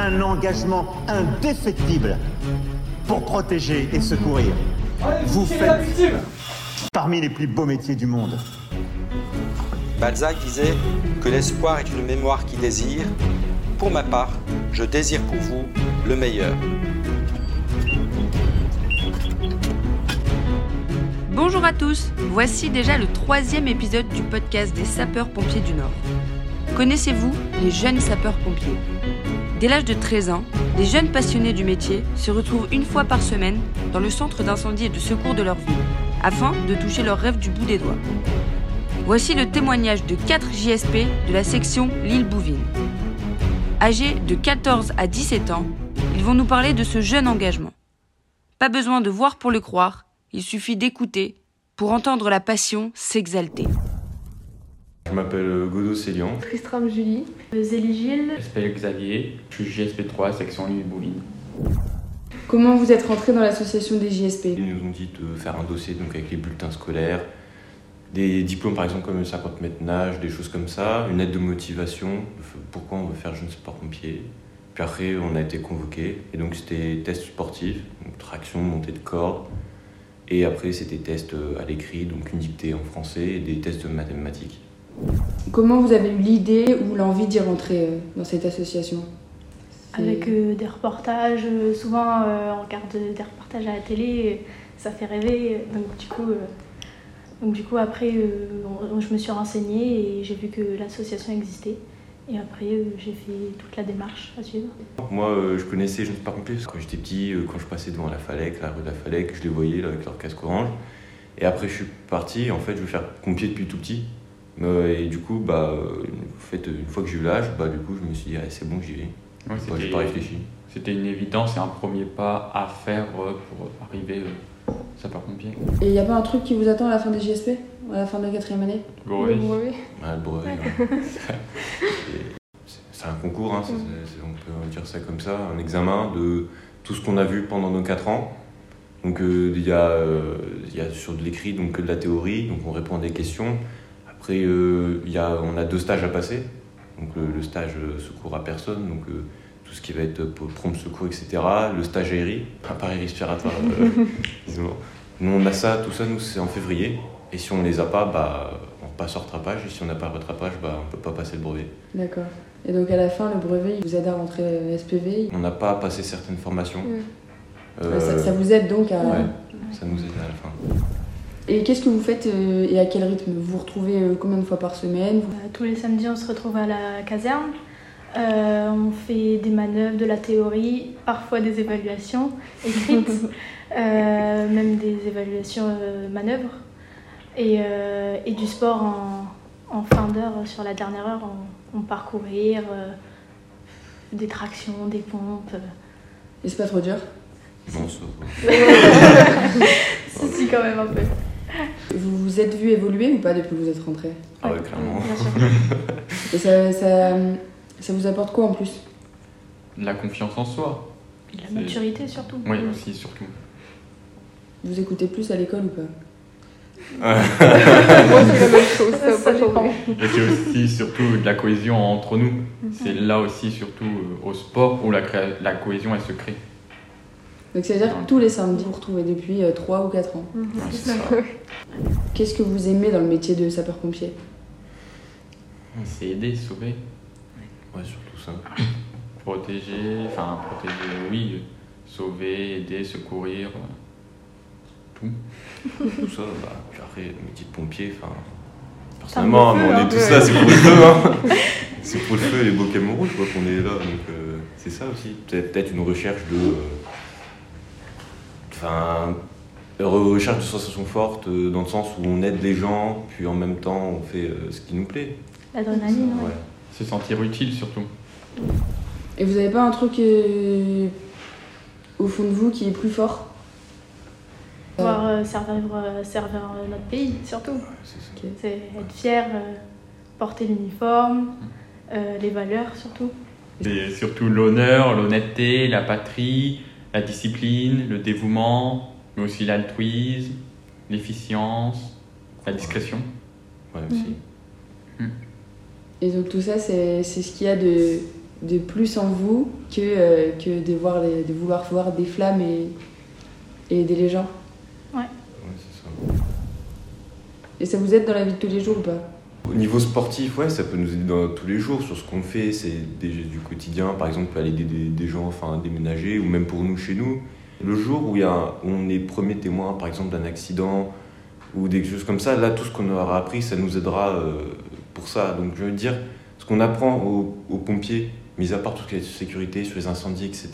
un engagement indéfectible pour protéger et secourir. Vous faites parmi les plus beaux métiers du monde. Balzac disait que l'espoir est une mémoire qui désire. Pour ma part, je désire pour vous le meilleur. Bonjour à tous, voici déjà le troisième épisode du podcast des sapeurs-pompiers du Nord. Connaissez-vous les jeunes sapeurs-pompiers? Dès l'âge de 13 ans, les jeunes passionnés du métier se retrouvent une fois par semaine dans le centre d'incendie et de secours de leur ville, afin de toucher leurs rêves du bout des doigts. Voici le témoignage de 4 JSP de la section Lille Bouvine. Âgés de 14 à 17 ans, ils vont nous parler de ce jeune engagement. Pas besoin de voir pour le croire, il suffit d'écouter pour entendre la passion s'exalter. Je m'appelle Godot Célian. Tristram Julie. Zélie Gilles. Je m'appelle Xavier, je suis JSP3, section Lille Bouvine. Comment vous êtes rentré dans l'association des JSP Ils nous ont dit de faire un dossier donc avec les bulletins scolaires, des diplômes par exemple comme 50 mètres nage, des choses comme ça, une aide de motivation, pourquoi on veut faire jeune sport-pompier. Puis après on a été convoqué et donc c'était test sportif, donc traction, montée de corde. Et après c'était test à l'écrit, donc une dictée en français et des tests de mathématiques. Comment vous avez eu l'idée ou l'envie d'y rentrer euh, dans cette association? Avec euh, des reportages, euh, souvent euh, on regarde des reportages à la télé, ça fait rêver. Donc du coup, euh, donc, du coup après on- je me suis renseignée et j'ai vu que l'association existait. Et après euh, j'ai fait toute la démarche à suivre. Moi euh, je connaissais Jeunes que quand j'étais petit, euh, quand je passais devant la Falec, la rue de la Falec, je les voyais là, avec leur casque orange. Et après je suis parti, en fait je veux faire pompier depuis tout petit. Euh, et du coup, bah, euh, en fait, une fois que j'ai eu l'âge, bah, du coup, je me suis dit, ah, c'est bon, j'y vais. Ouais, Bah, j'ai pas réfléchi. C'était une évidence et un premier pas à faire euh, pour arriver euh, sapeur-pompier. Et il n'y a pas un truc qui vous attend à la fin des JSP À la fin de la quatrième année? Brevet. Ah, le brevet, ouais. Et c'est- c'est un concours, hein, c'est- c'est- on peut dire ça comme ça, un examen de tout ce qu'on a vu pendant nos 4 ans. Donc euh, il y, a, euh, il y a sur de l'écrit donc que de la théorie, donc on répond à des questions. Après euh, il y a, on a deux stages à passer, donc le, le stage euh, secours à personne, donc euh, tout ce qui va être pour prompt secours, etc. Le stage aéri, appareil respiratoire, euh, disons. Nous on a ça, tout ça, nous c'est en février. Et si on les a pas, bah, on passe au rattrapage. Et si on n'a pas le rattrapage, bah, on peut pas passer le brevet. D'accord. Et donc à la fin, le brevet, il vous aide à rentrer SPV On n'a pas passé certaines formations. Euh, ça, ça vous aide donc à... ouais, ça nous aide à la fin. Et qu'est-ce que vous faites euh, et à quel rythme? Vous vous retrouvez euh, combien de fois par semaine? Vous- Euh, tous les samedis on se retrouve à la caserne. Euh, on fait des manœuvres, de la théorie, parfois des évaluations écrites, euh, même des évaluations euh, manœuvres. Et, euh, et du sport en, en fin d'heure, sur la dernière heure, on, on euh, des tractions, des pompes. Et c'est pas trop dur? Va. Si, si, quand même un peu. Vous vous êtes vu évoluer ou pas depuis que vous êtes rentré? Ah ouais, clairement. Bien sûr. Et ça, ça, ça vous apporte quoi en plus? De la confiance en soi. De la C'est- maturité surtout. Oui, aussi, surtout. Vous écoutez plus à l'école ou pas? Ça, ça dépend. Et c'est aussi surtout de la cohésion entre nous. C'est là aussi surtout euh, au sport où la, la cohésion elle se crée. Donc ça veut dire que tous les samedis, vous vous retrouvez depuis 3 ou 4 ans. Mhm. Ouais, ça. Qu'est-ce que vous aimez dans le métier de sapeur-pompier? C'est aider, sauver, Ouais, surtout ça. protéger, enfin protéger, oui, euh, sauver, aider, secourir, euh, tout. Tout ça, bah, puis après, le métier de pompier, enfin. Personnellement, feu, on hein. est tous là, c'est pour le feu, hein. C'est pour le feu et les beaux camions rouges, quoi, qu'on est là. Donc, euh, c'est ça aussi. Peut-être peut-être une recherche de. euh, Enfin. re- recherche de sensations fortes, euh, dans le sens où on aide les gens, puis en même temps, on fait euh, ce qui nous plaît. L'adrénaline, ouais. Ouais. Se sentir utile surtout. Et vous avez pas un truc euh, au fond de vous qui est plus fort? Pouvoir euh, servir, servir notre pays, surtout. C'est être fier, euh, porter l'uniforme, euh, les valeurs surtout. C'est surtout l'honneur, l'honnêteté, la patrie, la discipline, le dévouement, mais aussi l'altruisme, l'efficience, la discrétion. Ouais, aussi. Et donc tout ça, c'est c'est ce qu'il y a de, de plus en vous que, euh, que de, voir les- de vouloir voir des flammes et, et aider les gens Ouais, c'est ça. Et ça vous aide dans la vie de tous les jours ou pas? Au niveau sportif, ouais, ça peut nous aider dans tous les jours sur ce qu'on fait. C'est du quotidien, par exemple, aller aider des, gens enfin, à déménager, ou même pour nous chez nous. Le jour où, y a un- on est premier témoin, par exemple, d'un accident ou des choses comme ça, là, tout ce qu'on aura appris, ça nous aidera euh, pour ça. Donc, je veux dire, ce qu'on apprend aux, pompiers, mis à part tout ce qui est de sécurité, sur les incendies, etc.,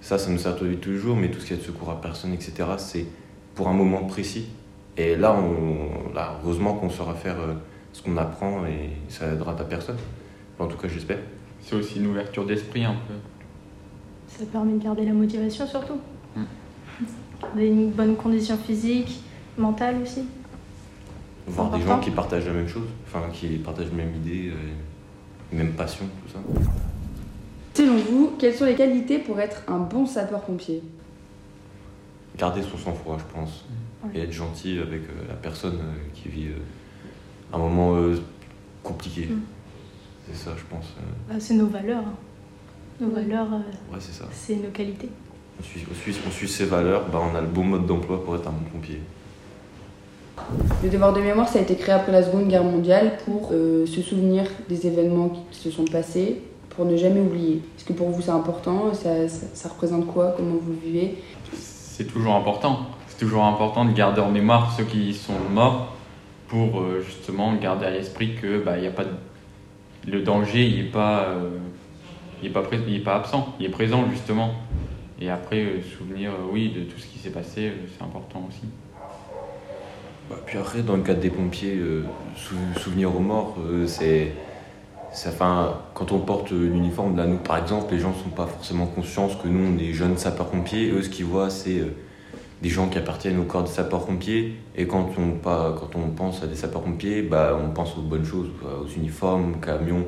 ça, ça nous sert tous les jours, mais tout ce qui est de secours à personne, etc., c'est pour un moment précis. Et là, on, heureusement qu'on saura faire euh, ce qu'on apprend et ça aidera ta personne. En tout cas, j'espère. C'est aussi une ouverture d'esprit un peu. Ça permet de garder la motivation surtout. Mm. Garder une bonne condition physique, mentale aussi. Voir des gens qui partagent la même chose, enfin qui partagent la même idée, euh, même passion, tout ça. Selon vous, quelles sont les qualités pour être un bon sapeur-pompier? Garder son sang-froid, je pense. Et être gentil avec euh, la personne euh, qui vit euh, un moment euh, compliqué. Mm. C'est ça, je pense. euh, Bah, c'est nos valeurs. hein. Nos valeurs, euh, ouais, c'est ça. c'est nos qualités. On suit, on suit- on suit ses valeurs, bah, on a le bon mode d'emploi pour être un bon pompier. Le devoir de mémoire, ça a été créé après la Seconde Guerre mondiale pour euh, se souvenir des événements qui se sont passés, pour ne jamais oublier. Est-ce que pour vous c'est important? Ça, ça, ça représente quoi? Comment vous le vivez? C'est toujours important. C'est toujours important de garder en mémoire ceux qui sont morts pour euh, justement garder à l'esprit que bah, y a pas le danger n'est pas, euh, pas, pas absent, il est présent justement. Et après, euh, souvenir, oui, de tout ce qui s'est passé, c'est important aussi. Bah, puis après, dans le cadre des pompiers, sou- souvenir aux morts, euh, c'est. Enfin, quand on porte l'uniforme, là, nous par exemple, les gens ne sont pas forcément conscients que nous, on est jeunes sapeurs-pompiers. Eux, ce qu'ils voient, c'est des gens qui appartiennent au corps des sapeurs-pompiers. Et quand on, pas, quand on pense à des sapeurs-pompiers, bah, on pense aux bonnes choses, aux uniformes, aux camions,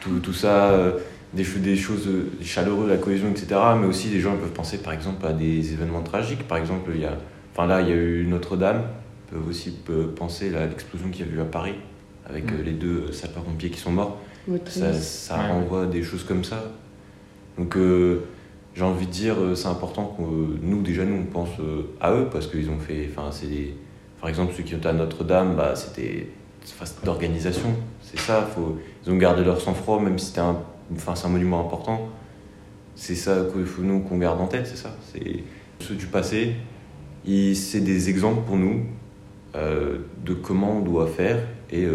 tout, tout ça, euh, des, cho- des choses euh, chaleureuses, la cohésion, etc. Mais aussi, des gens peuvent penser par exemple à des événements tragiques. Par exemple, il y a, enfin, là, il y a eu Notre-Dame peuvent aussi penser à l'explosion qu'il y a eu à Paris avec euh, les deux sapeurs-pompiers qui sont morts. Ça, ça Ouais. renvoie à des choses comme ça. Donc euh, j'ai envie de dire, euh, c'est important que euh, nous, déjà, nous, on pense euh, à eux parce qu'ils ont fait. Enfin, c'est Par exemple, ceux qui ont à Notre-Dame, bah, c'était d'organisation. C'est ça, faut... ils ont gardé leur sang-froid, même si c'était un... Enfin, c'est un monument important. C'est ça qu'il faut nous qu'on garde en tête, c'est ça. C'est ceux du passé, c'est des exemples pour nous de comment on doit faire et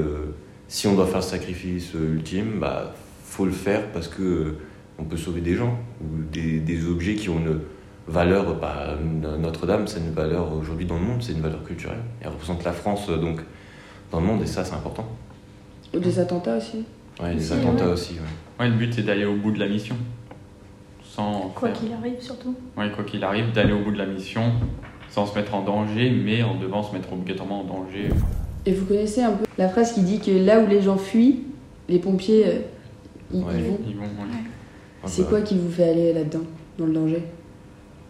si on doit faire le sacrifice ultime, bah faut le faire parce que on peut sauver des gens ou des, des objets qui ont une valeur. Bah, Notre-Dame, c'est une valeur aujourd'hui dans le monde, c'est une valeur culturelle. Elle représente la France euh, donc dans le monde et ça c'est important. Ou des attentats aussi Ouais, Aussi, attentats ouais. aussi. ouais. Ouais, le but c'est d'aller au bout de la mission. Sans Quoi faire- qu'il arrive surtout. Ouais, quoi qu'il arrive, d'aller au bout de la mission sans se mettre en danger, mais en devant se mettre obligatoirement en danger. Et vous connaissez un peu la phrase qui dit que là où les gens fuient, les pompiers euh, vont Ils vont, ouais. C'est bah, quoi qui vous fait aller là-dedans, dans le danger?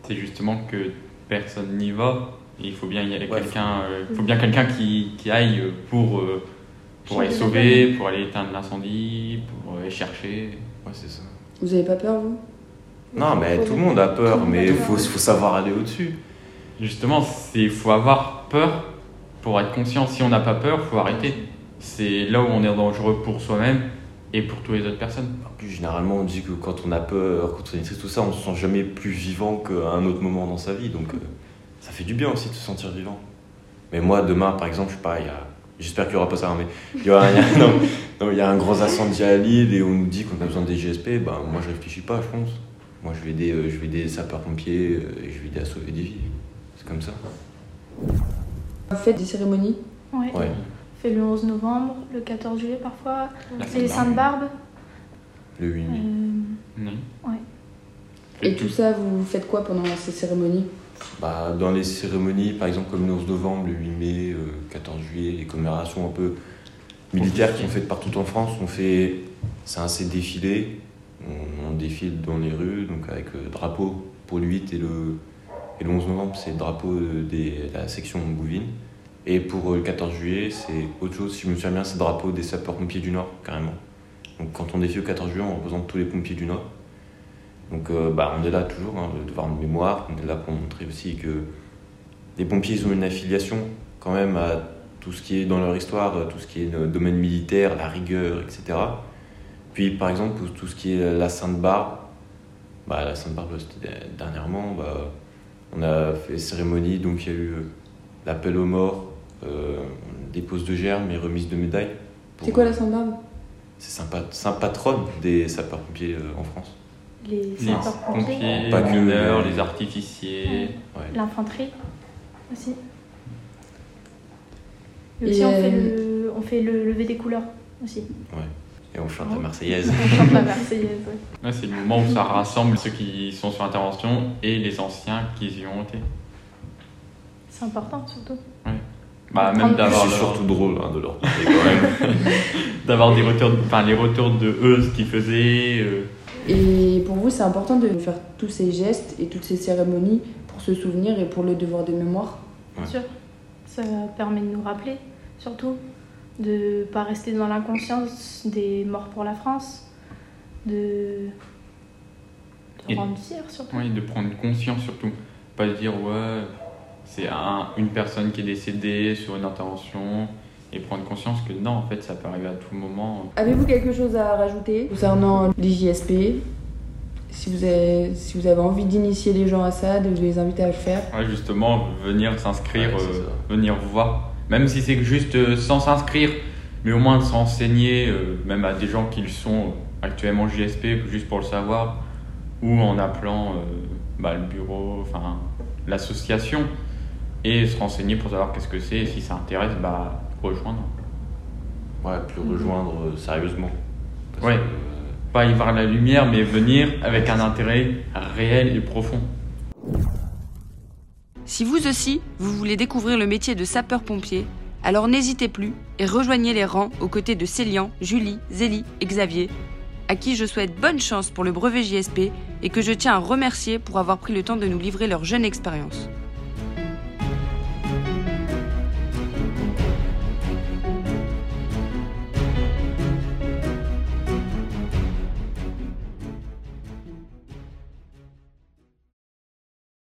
C'est justement que personne n'y va. Et il faut bien y aller Ouais, quelqu'un, euh, il faut bien quelqu'un qui, qui aille pour, euh, pour aller sauver, pour aller éteindre l'incendie, pour aller chercher. Ouais, c'est ça. Vous avez pas peur, vous? Non, mais tout le monde a peur, mais il faut, faut savoir aller au-dessus. Justement, il faut avoir peur pour être conscient. Si on n'a pas peur, faut arrêter. C'est là où on est dangereux pour soi-même et pour toutes les autres personnes. En plus, généralement, on dit que quand on a peur, quand on est triste, tout ça, on se sent jamais plus vivant qu'à un autre moment dans sa vie. Donc, euh, ça fait du bien aussi de se sentir vivant. Mais moi, demain, par exemple, je sais pas, il y a... j'espère qu'il n'y aura pas ça, hein, mais il y, aura- il y a... non, non, il y a un gros incendie à Lille et on nous dit qu'on a besoin des GSP. Ben, moi, je réfléchis pas, je pense. Moi, je vais aider, euh, je vais aider les sapeurs-pompiers euh, et je vais aider à sauver des vies. C'est comme ça. Vous faites des cérémonies? Ouais. Ouais. Fait le 11 novembre, le 14 juillet parfois, c'est les Saintes Barbes. Le 8 mai. Euh, Oui. Ouais. Et tout ça, vous faites quoi pendant ces cérémonies? Bah, dans les cérémonies, par exemple comme le 11 novembre, le 8 mai, euh, 14 juillet, les commémorations un peu militaires qui sont faites partout en France, on fait, c'est un défilé, on, on défile dans les rues, donc avec euh, drapeau pour le 8 et le, et le 11 novembre, c'est le drapeau euh, des- de la section Bouvines. Et pour euh, le 14 juillet, c'est autre chose, si je me souviens bien, c'est le drapeau des sapeurs-pompiers du Nord, carrément. Donc quand on défie au 14 juillet, on représente tous les pompiers du Nord. Donc euh, bah, on est là toujours, hein, le devoir de mémoire, on est là pour montrer aussi que les pompiers ont une affiliation quand même à tout ce qui est dans leur histoire, tout ce qui est le domaine militaire, la rigueur, etc. Puis par exemple, pour tout ce qui est la Sainte-Barbe, bah, la Sainte-Barbe, dernièrement, bah, on a fait cérémonie, donc il y a eu l'appel aux morts, euh, dépose de germes et remise de médailles. C'est quoi la Sainte-Barbe C'est Saint Patronne des sapeurs-pompiers euh, en France. Les sapeurs-pompiers, les mineurs, les artificiers. L'infanterie aussi. Et aussi, on, fait le, on fait le lever des couleurs aussi. Ouais. Et on chante la Marseillaise. On chante la Marseillaise, ouais. c'est le moment où ça rassemble ceux qui sont sur intervention et les anciens qui y ont été. C'est important, surtout. Ouais. Bah, même d'avoir leur... surtout drôle hein, de leur quand même. d'avoir des retours, enfin les retours de eux, ce qu'ils faisaient. Euh. Et pour vous, c'est important de faire tous ces gestes et toutes ces cérémonies pour se souvenir et pour le devoir de mémoire. Bien sûr, ça permet de nous rappeler, surtout de pas rester dans l'inconscience des morts pour la France, de, de rendre fier surtout. Oui, de prendre conscience surtout, pas de dire ouais c'est un, une personne qui est décédée sur une intervention et prendre conscience que non, en fait, ça peut arriver à tout moment. Avez-vous quelque chose à rajouter concernant l'IJSP si vous, avez, si vous avez envie d'initier les gens à ça, de les inviter à le faire Ouais, justement, venir s'inscrire, euh, venir vous voir. Même si c'est juste euh, sans s'inscrire, mais au moins de s'enseigner, euh, même à des gens qui le sont actuellement JSP, juste pour le savoir, ou en appelant bah, le bureau, enfin l'association et se renseigner pour savoir qu'est-ce que c'est et si ça intéresse, bah, rejoindre. Ouais, puis mhm. rejoindre euh, sérieusement. ouais. Euh, Pas y voir la lumière, mais venir avec un intérêt réel et profond. Si vous aussi, vous voulez découvrir le métier de sapeur-pompier, alors n'hésitez plus et rejoignez les rangs aux côtés de Célian, Julie, Zélie et Xavier, à qui je souhaite bonne chance pour le brevet JSP et que je tiens à remercier pour avoir pris le temps de nous livrer leur jeune expérience.